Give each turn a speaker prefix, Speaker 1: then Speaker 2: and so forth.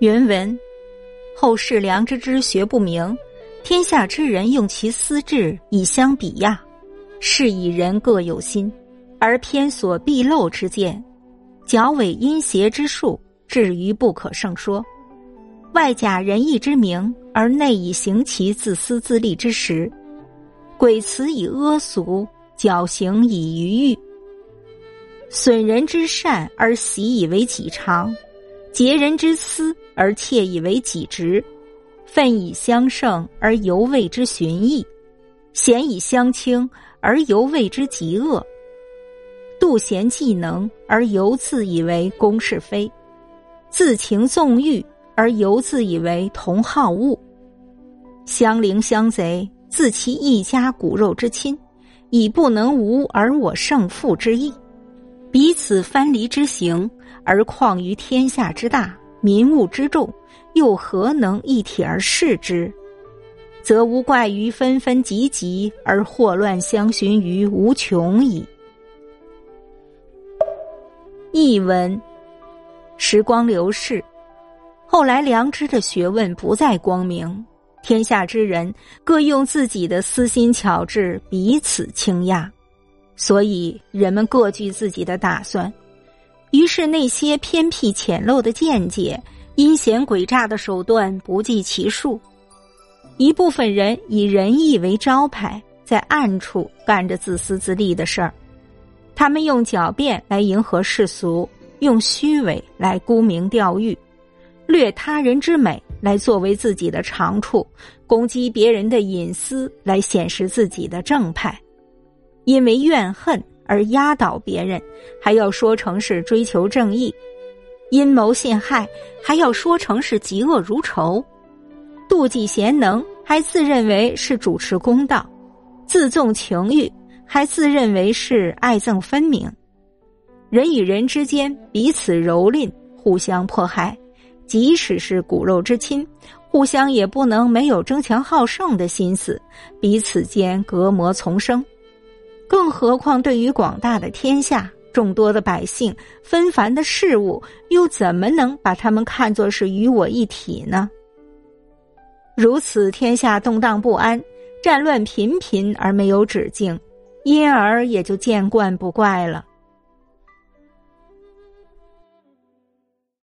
Speaker 1: 原文：后世良知之学不明，天下之人用其私志以相比亚，是以人各有心，而偏所必漏之见，矫伪阴邪之术，至于不可胜说。外假仁义之名，而内以行其自私自利之实，诡辞以阿俗，矫行以愚欲，损人之善而习以为己常。劫人之私而窃以为己直，愤以相胜而犹谓之寻义，贤以相轻而犹谓之极恶，妒贤嫉能而犹自以为公是非，自情纵欲而犹自以为同好恶，相邻相贼自其一家骨肉之亲，以不能无而我胜负之意，彼此藩篱之行。而况于天下之大，民物之众，又何能一体而视之？则无怪于纷纷集集而祸乱相寻于无穷矣。译文：时光流逝，后来良知的学问不再光明，天下之人各用自己的私心巧智彼此倾轧，所以人们各据自己的打算。于是，那些偏僻浅陋的见解、阴险诡诈的手段不计其数。一部分人以仁义为招牌，在暗处干着自私自利的事儿。他们用狡辩来迎合世俗，用虚伪来沽名钓誉，掠他人之美来作为自己的长处，攻击别人的隐私来显示自己的正派。因为怨恨。而压倒别人，还要说成是追求正义；阴谋陷害，还要说成是嫉恶如仇；妒忌贤能，还自认为是主持公道；自纵情欲，还自认为是爱憎分明。人与人之间彼此蹂躏，互相迫害，即使是骨肉之亲，互相也不能没有争强好胜的心思，彼此间隔膜丛生。更何况，对于广大的天下、众多的百姓、纷繁的事物，又怎么能把他们看作是与我一体呢？如此，天下动荡不安，战乱频频而没有止境，因而也就见惯不怪了。